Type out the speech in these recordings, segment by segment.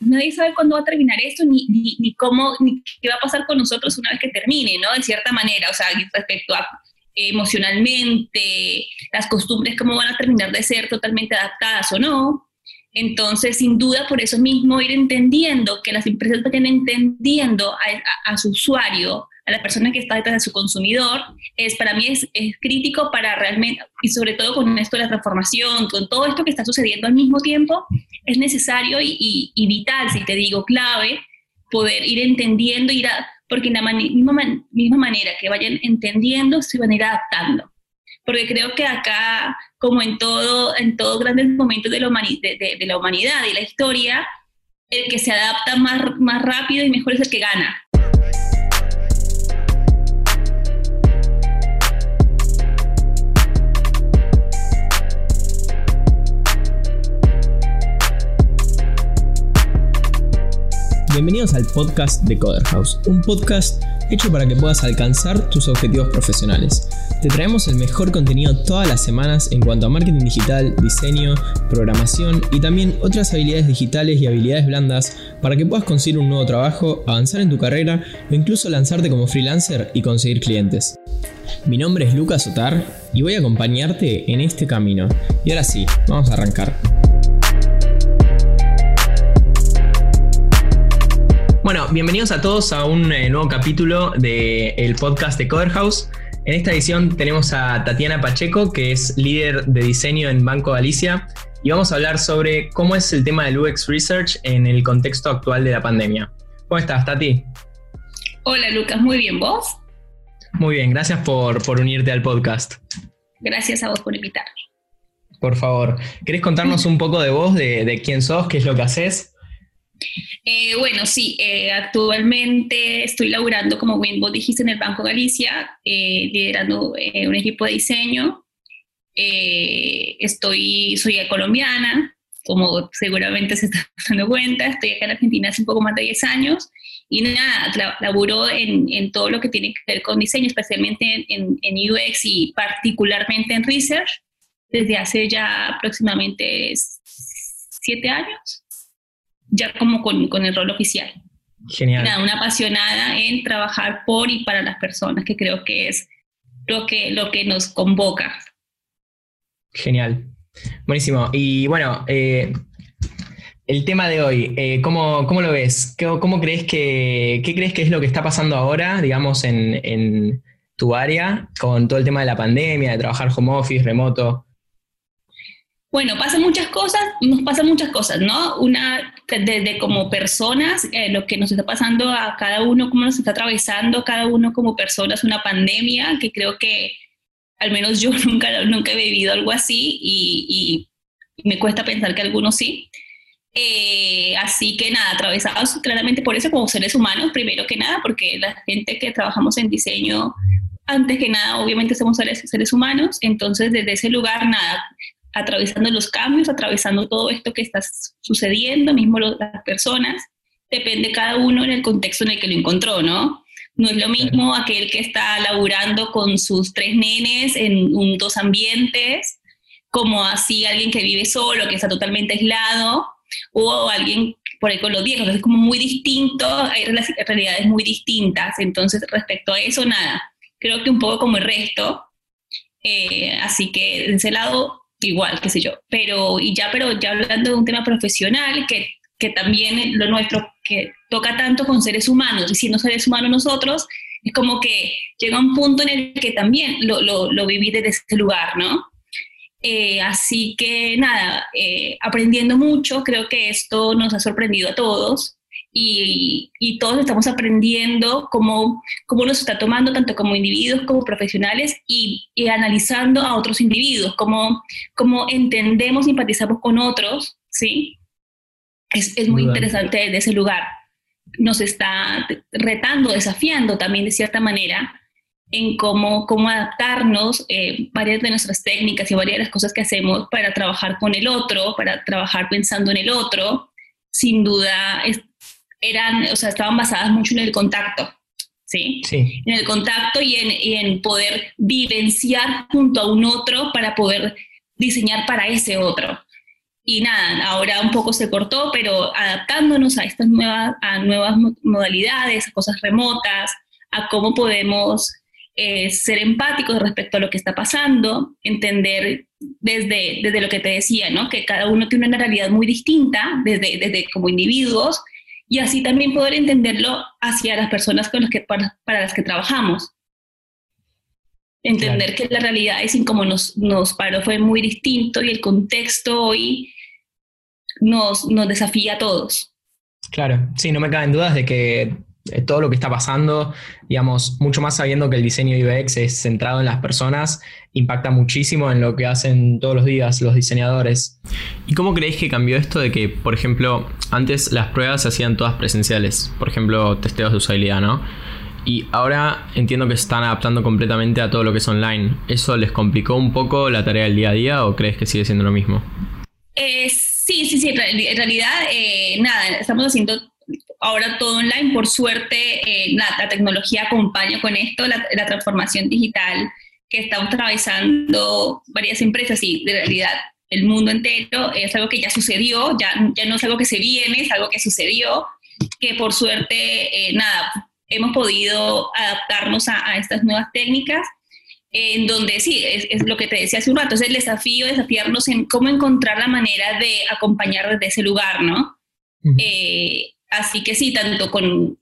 nadie sabe cuándo va a terminar esto, ni, ni, cómo, ni qué va a pasar con nosotros una vez que termine, ¿no? En cierta manera, o sea, respecto a emocionalmente, las costumbres, cómo van a terminar de ser totalmente adaptadas o no. Entonces, sin duda, por eso mismo ir entendiendo, que las empresas vayan entendiendo a, su usuario, a la persona que está detrás de su consumidor, es para mí es, crítico para realmente, y sobre todo con esto de la transformación, con todo esto que está sucediendo al mismo tiempo, es necesario y, vital, si te digo clave, poder ir entendiendo, ir a, porque en la misma, misma manera que vayan entendiendo, se van a ir adaptando porque creo que acá, como en todo, en todos grandes momentos de la, de, de, la humanidad y la historia, el que se adapta más, más rápido y mejor es el que gana. Bienvenidos al podcast de Coder House, un podcast hecho para que puedas alcanzar tus objetivos profesionales. Te traemos el mejor contenido todas las semanas en cuanto a marketing digital, diseño, programación y también otras habilidades digitales y habilidades blandas para que puedas conseguir un nuevo trabajo, avanzar en tu carrera o incluso lanzarte como freelancer y conseguir clientes. Mi nombre es Lucas Otar y voy a acompañarte en este camino. Y ahora sí, vamos a arrancar. Bueno, bienvenidos a todos a un eh, nuevo capítulo del podcast de Coder House. En esta edición tenemos a Tatiana Pacheco, que es líder de diseño en Banco Galicia, y vamos a hablar sobre cómo es el tema del UX Research en el contexto actual de la pandemia. ¿Cómo estás, Tati? Hola, Lucas, muy bien, ¿vos? Muy bien, gracias por, unirte al podcast. Gracias a vos por invitarme. Por favor, ¿querés contarnos un poco de vos, de, de quién sos, qué es lo que haces? Eh, bueno, sí, eh, actualmente estoy laburando, como bien vos dijiste, en el Banco Galicia, eh, liderando un equipo de diseño. estoy, soy colombiana, como seguramente se está dando cuenta, estoy acá en Argentina hace un poco más de 10 años y nada, laburo en, en todo lo que tiene que ver con diseño, especialmente en, en UX y particularmente en research, desde hace ya aproximadamente 7 años ya como con, el rol oficial. Genial. una apasionada en trabajar por y para las personas, que creo que es lo que, lo que nos convoca. Genial. Buenísimo. Y bueno, eh, el tema de hoy, eh, ¿cómo, lo ves? ¿Cómo, crees que, qué crees que es lo que está pasando ahora, digamos, en, en tu área con todo el tema de la pandemia, de trabajar home office, remoto? Bueno, pasan muchas cosas, nos pasan muchas cosas, ¿no? Una, desde como personas, eh, lo que nos está pasando a cada uno, cómo nos está atravesando cada uno como personas, una pandemia, que creo que al menos yo nunca, nunca he vivido algo así y, me cuesta pensar que algunos sí. Eh, así que nada, atravesados claramente por eso como seres humanos, primero que nada, porque la gente que trabajamos en diseño, antes que nada, obviamente somos seres, seres humanos, entonces desde ese lugar, nada, atravesando los cambios, atravesando todo esto que está sucediendo, mismo las personas, depende cada uno en el contexto en el que lo encontró, ¿no? No es lo mismo aquel que está laburando con sus tres nenes en un, dos ambientes, como así alguien que vive solo, que está totalmente aislado, o alguien por ahí con los viejos. Es como muy distinto, hay realidades muy distintas. Entonces, respecto a eso, nada, creo que un poco como el resto. Eh, así que de ese lado, igual, qué sé yo. Pero, y ya, pero ya hablando de un tema profesional, que, que también lo nuestro, que toca tanto con seres humanos, y siendo seres humanos nosotros, es como que llega un punto en el que también lo, lo, lo viví desde ese lugar, ¿no? Eh, así que nada, eh, aprendiendo mucho, creo que esto nos ha sorprendido a todos y, todos estamos aprendiendo cómo, cómo nos está tomando tanto como individuos como profesionales y, analizando a otros individuos, cómo, cómo entendemos, simpatizamos con otros, ¿sí? Es, es muy interesante desde ese lugar. Nos está retando, desafiando también de cierta manera en cómo, cómo adaptarnos eh, varias de nuestras técnicas y varias de las cosas que hacemos para trabajar con el otro, para trabajar pensando en el otro. Sin duda, es, eran, o sea, estaban basadas mucho en el contacto, ¿sí? sí. En el contacto y en, y en poder vivenciar junto a un otro para poder diseñar para ese otro. y nada, ahora un poco se cortó, pero adaptándonos a estas nuevas, a nuevas modalidades, a cosas remotas, a cómo podemos eh, ser empáticos respecto a lo que está pasando, entender desde, desde lo que te decía, ¿no? que cada uno tiene una realidad muy distinta desde, desde como individuos y así también poder entenderlo hacia las personas con las que, para, las que trabajamos. Entender que la realidad es como nos, nos paró fue muy distinto y el contexto hoy nos, nos desafía a todos. Claro, sí, no me caben dudas de que todo lo que está pasando, digamos, mucho más sabiendo que el diseño UX es centrado en las personas, impacta muchísimo en lo que hacen todos los días los diseñadores. ¿Y cómo creéis que cambió esto de que, por ejemplo, antes las pruebas se hacían todas presenciales, por ejemplo, testeos de usabilidad, ¿no? Y ahora entiendo que se están adaptando completamente a todo lo que es online. ¿Eso les complicó un poco la tarea del día a día o crees que sigue siendo lo mismo? Eh, sí, sí, sí. En realidad, eh, nada, estamos haciendo ahora todo online. Por suerte, eh, la, tecnología acompaña con esto, la, transformación digital que estamos atravesando varias empresas y de realidad el mundo entero es algo que ya sucedió, ya, ya no es algo que se viene, es algo que sucedió, que por suerte, eh, nada, hemos podido adaptarnos a, estas nuevas técnicas, en donde sí, es, lo que te decía hace un rato, es el desafío, desafiarnos en cómo encontrar la manera de acompañar desde ese lugar, ¿no? Así que sí, tanto con...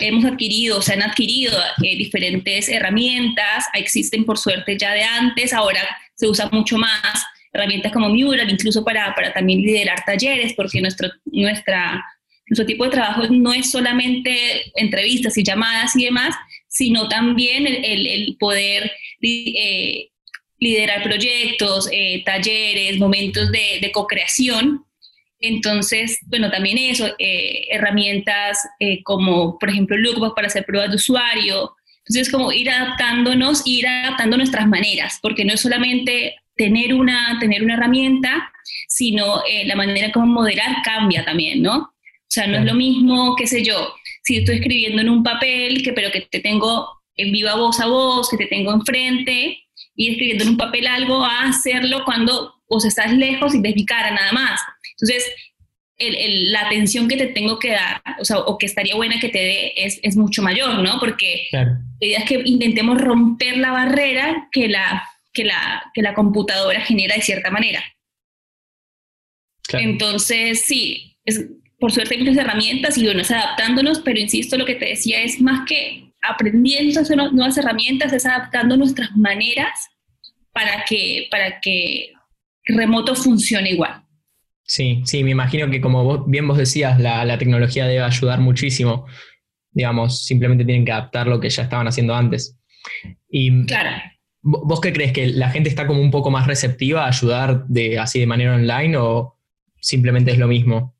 hemos adquirido, se han adquirido eh, diferentes herramientas, existen por suerte ya de antes, ahora se usa mucho más herramientas como Mural, incluso para, para también liderar talleres, porque nuestro, nuestra, nuestro tipo de trabajo no es solamente entrevistas y llamadas y demás, sino también el, el, poder eh, liderar proyectos, eh, talleres, momentos de, de co-creación entonces, bueno, también eso, eh, herramientas eh, como, por ejemplo, Lookbook para hacer pruebas de usuario. Entonces, como ir adaptándonos, ir adaptando nuestras maneras, porque no es solamente tener una, tener una herramienta, sino eh, la manera como moderar cambia también, ¿no? O sea, no es lo mismo, qué sé yo, si estoy escribiendo en un papel, que, pero que te tengo en viva voz a voz, que te tengo enfrente, y escribiendo en un papel algo, a hacerlo cuando o estás lejos y ves mi cara nada más. Entonces, la atención que te tengo que dar, o sea, o que estaría buena que te dé, es, mucho mayor, ¿no? Porque la idea es que intentemos romper la barrera que la, que la, que la computadora genera de cierta manera. Entonces, sí, es, por suerte hay muchas herramientas y bueno, es adaptándonos, pero insisto, lo que te decía es más que aprendiendo a hacer nuevas herramientas, es adaptando nuestras maneras para que, para que remoto funcione igual. Sí, sí, me imagino que como bien vos decías, la, tecnología debe ayudar muchísimo. Digamos, simplemente tienen que adaptar lo que ya estaban haciendo antes. Y claro. ¿Vos qué crees? ¿Que la gente está como un poco más receptiva a ayudar de, así de manera online o simplemente es lo mismo?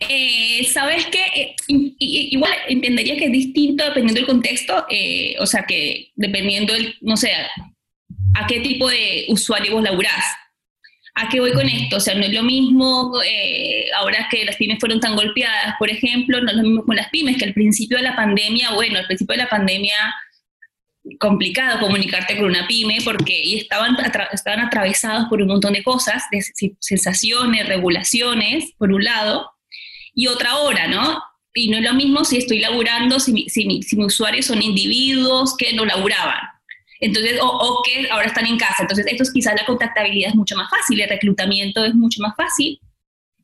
Eh, Sabes que eh, igual entendería que es distinto dependiendo del contexto, eh, o sea que dependiendo, el, no sé, a qué tipo de usuario vos laburás. ¿A qué voy con esto? O sea, no es lo mismo eh, ahora que las pymes fueron tan golpeadas, por ejemplo, no es lo mismo con las pymes, que al principio de la pandemia, bueno, al principio de la pandemia complicado comunicarte con una pyme porque estaban, estaban atravesados por un montón de cosas, de sensaciones, regulaciones, por un lado, y otra hora, ¿no? Y no es lo mismo si estoy laburando, si, si, si mis usuarios son individuos que no laburaban. Entonces, o, que ahora están en casa. Entonces, esto es quizás la contactabilidad es mucho más fácil, el reclutamiento es mucho más fácil,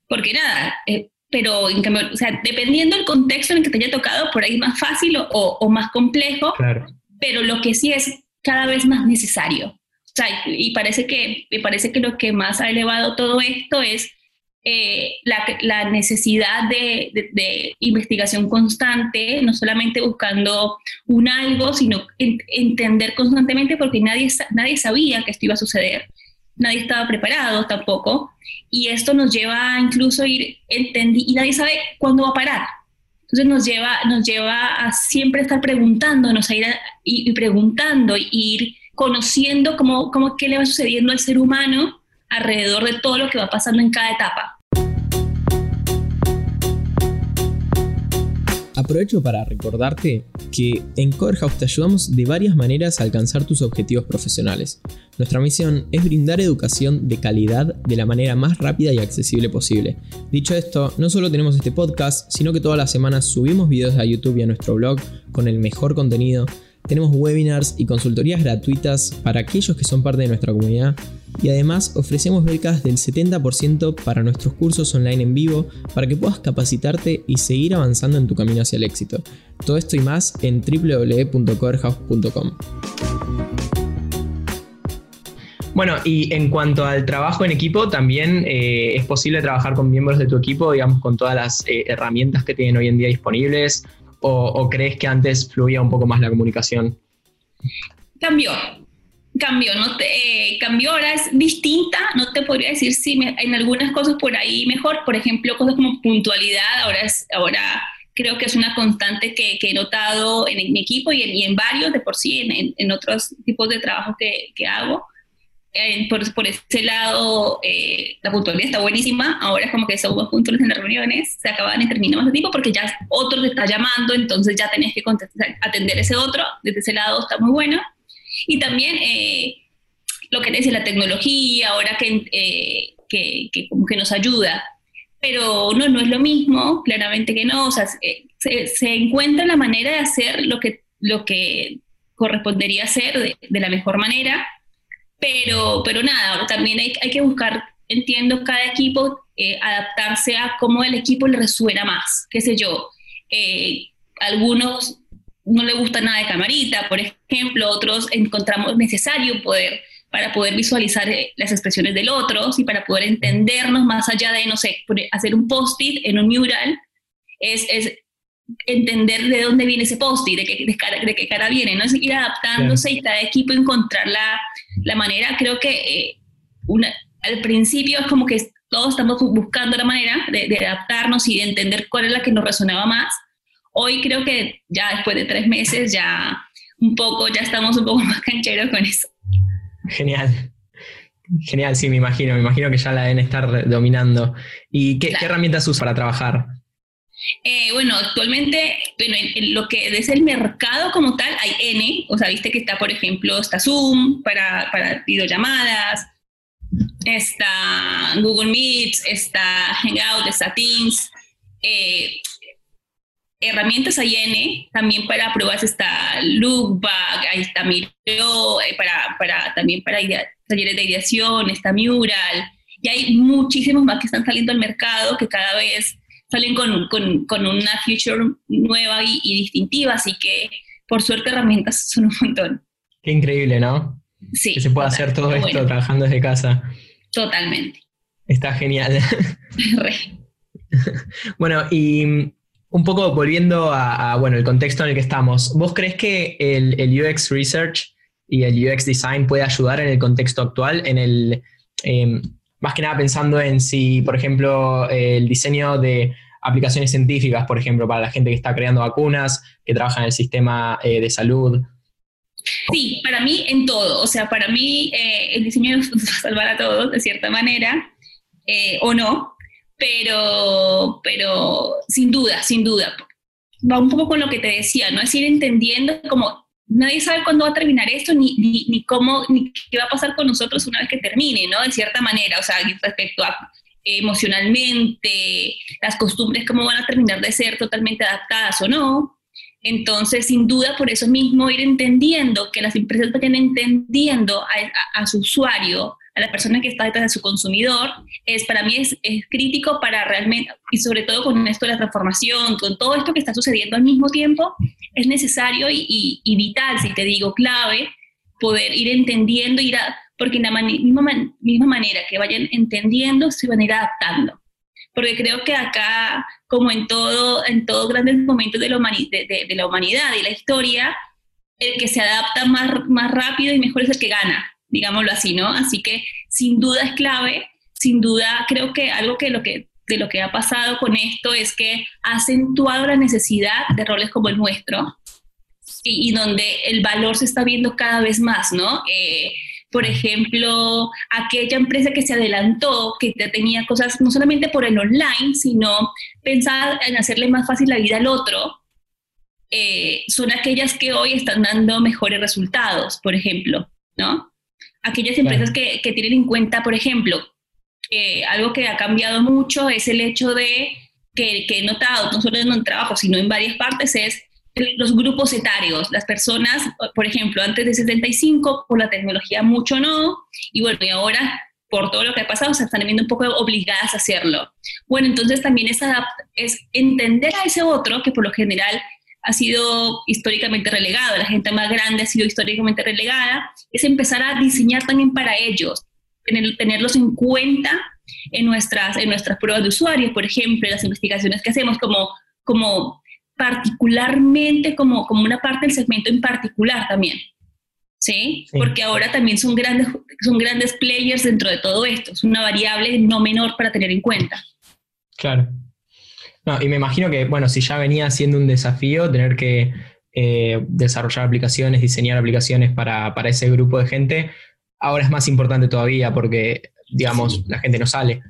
porque nada, eh, pero en cambio, o sea, dependiendo del contexto en el que te haya tocado, por ahí es más fácil o, o más complejo, pero lo que sí es cada vez más necesario. O sea, y parece que, me parece que lo que más ha elevado todo esto es eh, la, necesidad de, investigación constante, no solamente buscando un algo, sino entender constantemente porque nadie, nadie sabía que esto iba a suceder, nadie estaba preparado tampoco, y esto nos lleva a incluso a ir entendiendo, y nadie sabe cuándo va a parar. Entonces nos lleva, nos lleva a siempre estar preguntándonos, a ir y, preguntando, y ir conociendo cómo, cómo qué le va sucediendo al ser humano alrededor de todo lo que va pasando en cada etapa. Aprovecho para recordarte que en Coderhouse te ayudamos de varias maneras a alcanzar tus objetivos profesionales. Nuestra misión es brindar educación de calidad de la manera más rápida y accesible posible. Dicho esto, no solo tenemos este podcast, sino que todas las semanas subimos videos a YouTube y a nuestro blog con el mejor contenido tenemos webinars y consultorías gratuitas para aquellos que son parte de nuestra comunidad y además ofrecemos becas del 70% para nuestros cursos online en vivo para que puedas capacitarte y seguir avanzando en tu camino hacia el éxito. Todo esto y más en www.coverhouse.com. Bueno, y en cuanto al trabajo en equipo, también eh, es posible trabajar con miembros de tu equipo, digamos, con todas las eh, herramientas que tienen hoy en día disponibles, o, crees que antes fluía un poco más la comunicación? Cambió, cambió, no te, eh, cambió, ahora es distinta, no te podría decir si en algunas cosas por ahí mejor, por ejemplo, cosas como puntualidad, ahora, es, ahora creo que es una constante que, he notado en, mi equipo y en, varios de por sí, en, en, otros tipos de trabajo que, que hago por, por, ese lado, eh, la puntualidad está buenísima. Ahora es como que somos puntuales en las reuniones, se acaban y terminamos de tiempo porque ya otro te está llamando, entonces ya tenés que atender ese otro. Desde ese lado está muy bueno. Y también eh, lo que dice la tecnología, ahora que, eh, que, que, como que nos ayuda. Pero no, no es lo mismo, claramente que no. O sea, se, se encuentra la manera de hacer lo que, lo que correspondería hacer de, de la mejor manera pero, pero nada, también hay, hay que buscar, entiendo, cada equipo eh, adaptarse a cómo el equipo le resuena más, qué sé yo. Eh, algunos no le gusta nada de camarita, por ejemplo, otros encontramos necesario poder para poder visualizar eh, las expresiones del otro y para poder entendernos más allá de, no sé, hacer un post-it en un mural, es, es entender de dónde viene ese post-it, de, qué, de, cara, de qué cara viene, ¿no? Es ir adaptándose y cada equipo encontrar la, la manera, creo que eh, una, al principio es como que todos estamos buscando la manera de, adaptarnos y de entender cuál es la que nos resonaba más. Hoy creo que ya después de tres meses ya un poco, ya estamos un poco más cancheros con eso. Genial. Genial, sí, me imagino, me imagino que ya la deben estar dominando. ¿Y qué, ¿qué herramientas usas para trabajar? Eh, bueno, actualmente, bueno, en, lo que es el mercado como tal, hay N, o sea, viste que está, por ejemplo, está Zoom para, para videollamadas, está Google Meet, está Hangout, está Teams, eh, herramientas hay N, también para pruebas está Lookback, ahí está Miro, eh, para, para, también para talleres de ideación, está Mural, y hay muchísimos más que están saliendo al mercado que cada vez salen con, con, con una future nueva y, distintiva, así que por suerte herramientas son un montón. Qué increíble, ¿no? Sí. Que se pueda hacer todo esto trabajando desde casa. Totalmente. Está genial. bueno, y un poco volviendo a, bueno, el contexto en el que estamos, ¿vos crees que el, UX Research y el UX Design puede ayudar en el contexto actual, en el, em, más que nada pensando en si, por ejemplo, el diseño de aplicaciones científicas, por ejemplo, para la gente que está creando vacunas, que trabaja en el sistema eh, de salud. Sí, para mí en todo. O sea, para mí eh, el diseño nos va a salvar a todos, de cierta manera, eh, o no, pero, pero sin duda, sin duda. Va un poco con lo que te decía, ¿no? Es ir entendiendo como nadie sabe cuándo va a terminar esto, ni, ni, ni, cómo, ni qué va a pasar con nosotros una vez que termine, ¿no? De cierta manera, o sea, respecto a emocionalmente, las costumbres, cómo van a terminar de ser totalmente adaptadas o no. Entonces, sin duda, por eso mismo ir entendiendo, que las empresas vayan entendiendo a, su usuario, a la persona que está detrás de su consumidor, es para mí es, crítico para realmente, y sobre todo con esto de la transformación, con todo esto que está sucediendo al mismo tiempo, es necesario y, vital, si te digo clave, poder ir entendiendo, ir porque en la misma, misma manera que vayan entendiendo, se van a ir adaptando. Porque creo que acá, como en todo, en todos grandes momentos de la, de, la humanidad y la historia, el que se adapta más, más rápido y mejor es el que gana, digámoslo así, ¿no? Así que sin duda es clave, sin duda creo que algo que lo que de lo que ha pasado con esto es que ha acentuado la necesidad de roles como el nuestro y, donde el valor se está viendo cada vez más, ¿no? Eh, por ejemplo, aquella empresa que se adelantó, que ya tenía cosas no solamente por el online, sino pensar en hacerle más fácil la vida al otro, eh, son aquellas que hoy están dando mejores resultados, por ejemplo, ¿no? Aquellas empresas que, que, tienen en cuenta, por ejemplo, algo que ha cambiado mucho es el hecho de que, que he notado, no solo en el trabajo, sino en varias partes, es los grupos etarios, las personas, por ejemplo, antes de 75, por la tecnología mucho no, y bueno, y ahora por todo lo que ha pasado, se están viendo un poco obligadas a hacerlo. Bueno, entonces también es, es entender a ese otro que por lo general ha sido históricamente relegado, la gente más grande ha sido históricamente relegada, es empezar a diseñar también para ellos, tener, tenerlos en cuenta en nuestras, en nuestras pruebas de usuarios, por ejemplo, en las investigaciones que hacemos, como, como particularmente, como, como una parte del segmento en particular también. ¿sí? Porque ahora también son grandes, son grandes players dentro de todo esto. Es una variable no menor para tener en cuenta. Claro. No, y me imagino que, bueno, si ya venía siendo un desafío tener que eh, desarrollar aplicaciones, diseñar aplicaciones para, ese grupo de gente, ahora es más importante todavía porque, digamos, la gente no sale.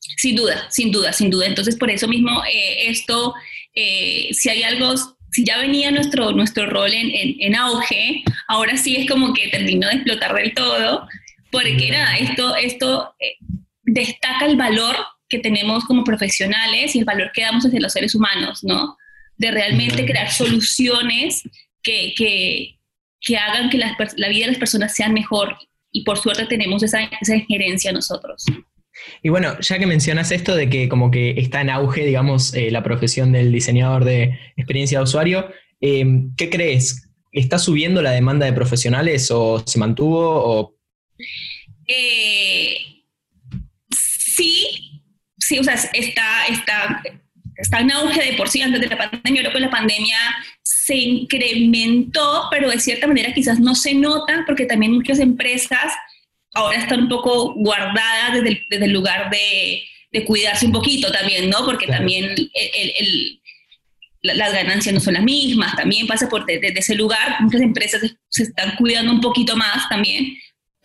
Sin duda, sin duda, sin duda. Entonces, por eso mismo, eh, esto, eh, si hay algo si ya venía nuestro, nuestro rol en, en, auge, ahora sí es como que terminó de explotar del todo, porque nada, esto, esto destaca el valor que tenemos como profesionales y el valor que damos desde los seres humanos, ¿no? De realmente crear soluciones que, que, que hagan que la, la, vida de las personas sea mejor y por suerte tenemos esa, esa injerencia nosotros. Y bueno, ya que mencionas esto de que como que está en auge, digamos, eh, la profesión del diseñador de experiencia de usuario, eh, ¿qué crees? ¿Está subiendo la demanda de profesionales o se mantuvo? Eh, sí, sí, o sea, está, está, está en auge de por sí antes de la pandemia. Creo que la pandemia se incrementó, pero de cierta manera quizás no se nota porque también muchas empresas ahora están un poco guardadas desde el, desde el lugar de, de, cuidarse un poquito también, ¿no? Porque también el, el, las ganancias no son las mismas, también pasa por desde ese lugar, muchas empresas se están cuidando un poquito más también,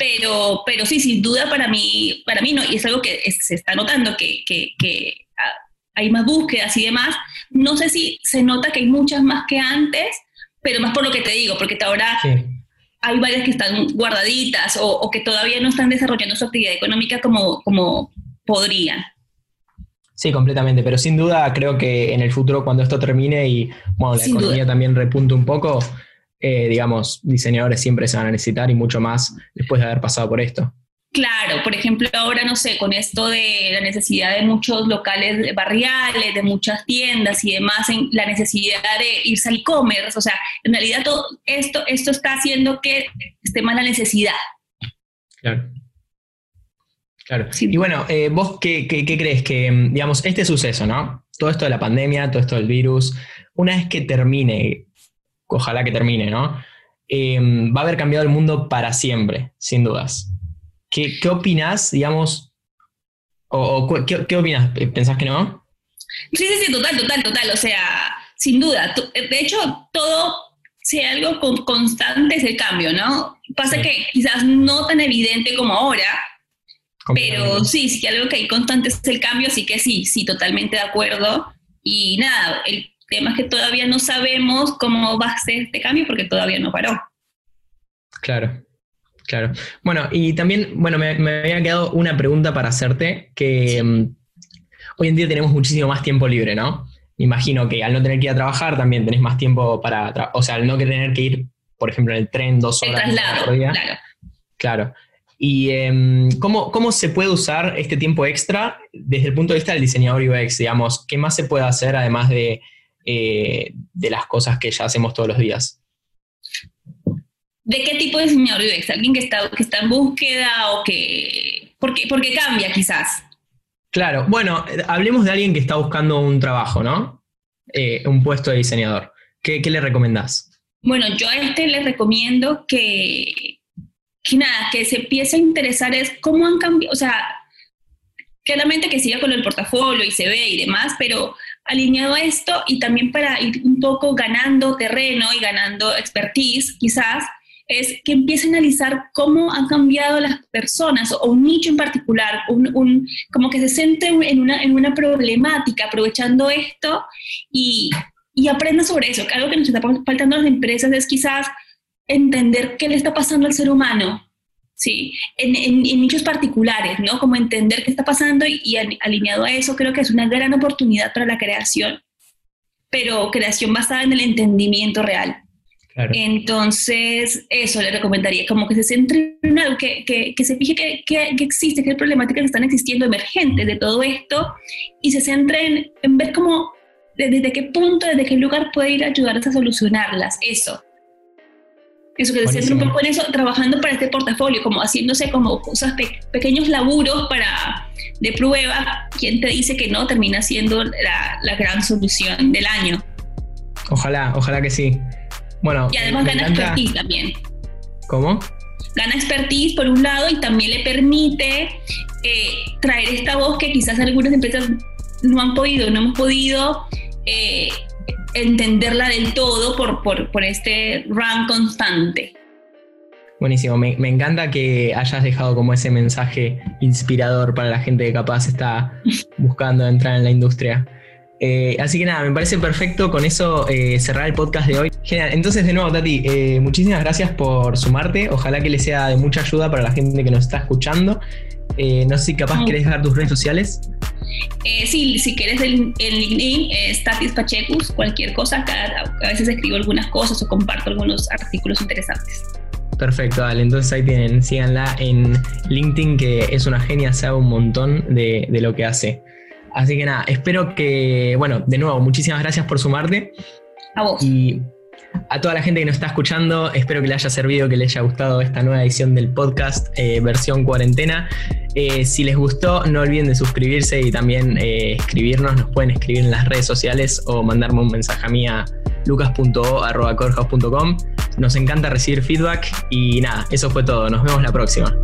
pero, pero sí, sin duda para mí, para mí no, y es algo que se está notando, que, que, que, hay más búsquedas y demás, no sé si se nota que hay muchas más que antes, pero más por lo que te digo, porque ahora hay varias que están guardaditas o, que todavía no están desarrollando su actividad económica como, como podrían. Sí, completamente, pero sin duda creo que en el futuro cuando esto termine y bueno, la economía también repunte un poco, eh, digamos, diseñadores siempre se van a necesitar y mucho más después de haber pasado por esto. Claro, por ejemplo, ahora no sé, con esto de la necesidad de muchos locales barriales, de muchas tiendas y demás, en la necesidad de irse al e-commerce, o sea, en realidad todo esto, esto está haciendo que esté más la necesidad. Claro. Claro. Y bueno, eh, vos qué, crees que, mm, digamos, este suceso, ¿no? Todo esto de la pandemia, todo esto del virus, una vez que termine, ojalá que termine, ¿no? Eh, va a haber cambiado el mundo para siempre, sin dudas. ¿Qué, qué opinas, digamos? ¿O, ¿qué, qué, opinas? ¿Pensás que no? Sí, sí, sí, total, total, total. O sea, sin duda. De hecho, todo, si hay algo constante es el cambio, ¿no? Pasa que quizás no tan evidente como ahora, pero sí, sí, algo que hay constante es el cambio, así que sí, sí, totalmente de acuerdo. Y nada, el tema es que todavía no sabemos cómo va a ser este cambio porque todavía no paró. Claro. Claro. Bueno, y también, bueno, me, había quedado una pregunta para hacerte, que mm, hoy en día tenemos muchísimo más tiempo libre, ¿no? imagino que al no tener que ir a trabajar también tenés más tiempo para, o sea, al no tener que ir, por ejemplo, en el tren dos horas. El traslado, claro. Claro. ¿Y em, ¿cómo, cómo se puede usar este tiempo extra desde el punto de vista del diseñador UX? Digamos, ¿qué más se puede hacer además de, eh, de las cosas que ya hacemos todos los días? ¿De qué tipo de diseñador UX? ¿Alguien que está, que está en búsqueda o que... Porque, porque cambia quizás. Claro, bueno, hablemos de alguien que está buscando un trabajo, ¿no? Eh, un puesto de diseñador. ¿Qué, le recomendás? Bueno, yo a este le recomiendo que, que nada, que se empiece a interesar es cómo han cambiado, o sea, claramente que siga con el portafolio y se ve y demás, pero alineado a esto y también para ir un poco ganando terreno y ganando expertise, quizás, es que empiece a analizar cómo han cambiado las personas o un nicho en particular, un, como que se centre en una, en una problemática, aprovechando esto y, y aprenda sobre eso. Algo que nos está faltando a las empresas es quizás entender qué le está pasando al ser humano, ¿sí? En, en, nichos particulares, ¿no? Como entender qué está pasando y, alineado a eso, creo que es una gran oportunidad para la creación, pero creación basada en el entendimiento real. Entonces, eso le recomendaría, como que se centre en algo, que, que, que se fije que, que, existe, que problemáticas que están existiendo emergentes de todo esto y se centre en, en ver cómo, desde qué punto, desde qué lugar puede ir a ayudarles a solucionarlas, eso. Eso que se centra un poco en eso, trabajando para este portafolio, como haciéndose como cosas, pequeños laburos para de prueba, quien te dice que no termina siendo la, la gran solución del año. Ojalá, ojalá que sí. Bueno, y además gana expertise también. ¿Cómo? Gana expertise por un lado y también le permite eh, traer esta voz que quizás algunas empresas no han podido, no hemos podido eh, entenderla del todo por, por, por este run constante. Buenísimo, me, me, encanta que hayas dejado como ese mensaje inspirador para la gente que capaz está buscando entrar en la industria. Eh, así que nada, me parece perfecto con eso eh, cerrar el podcast de hoy. Genial, entonces de nuevo Tati, eh, muchísimas gracias por sumarte, ojalá que le sea de mucha ayuda para la gente que nos está escuchando. No sé si capaz querés dejar tus redes sociales. sí, si quieres el, LinkedIn es Tatis Pachecus, cualquier cosa, a veces escribo algunas cosas o comparto algunos artículos interesantes. Perfecto, dale. Entonces ahí tienen, síganla en LinkedIn, que es una genia, sabe un montón de, de lo que hace. Así que nada, espero que, bueno, de nuevo, muchísimas gracias por sumarte. A vos. Y a toda la gente que nos está escuchando, espero que le haya servido, que le haya gustado esta nueva edición del podcast eh, versión cuarentena. Eh, si les gustó, no olviden de suscribirse y también eh, escribirnos. Nos pueden escribir en las redes sociales o mandarme un mensaje a mí a lucas.o.corhouse.com. Nos encanta recibir feedback y nada, eso fue todo. Nos vemos la próxima.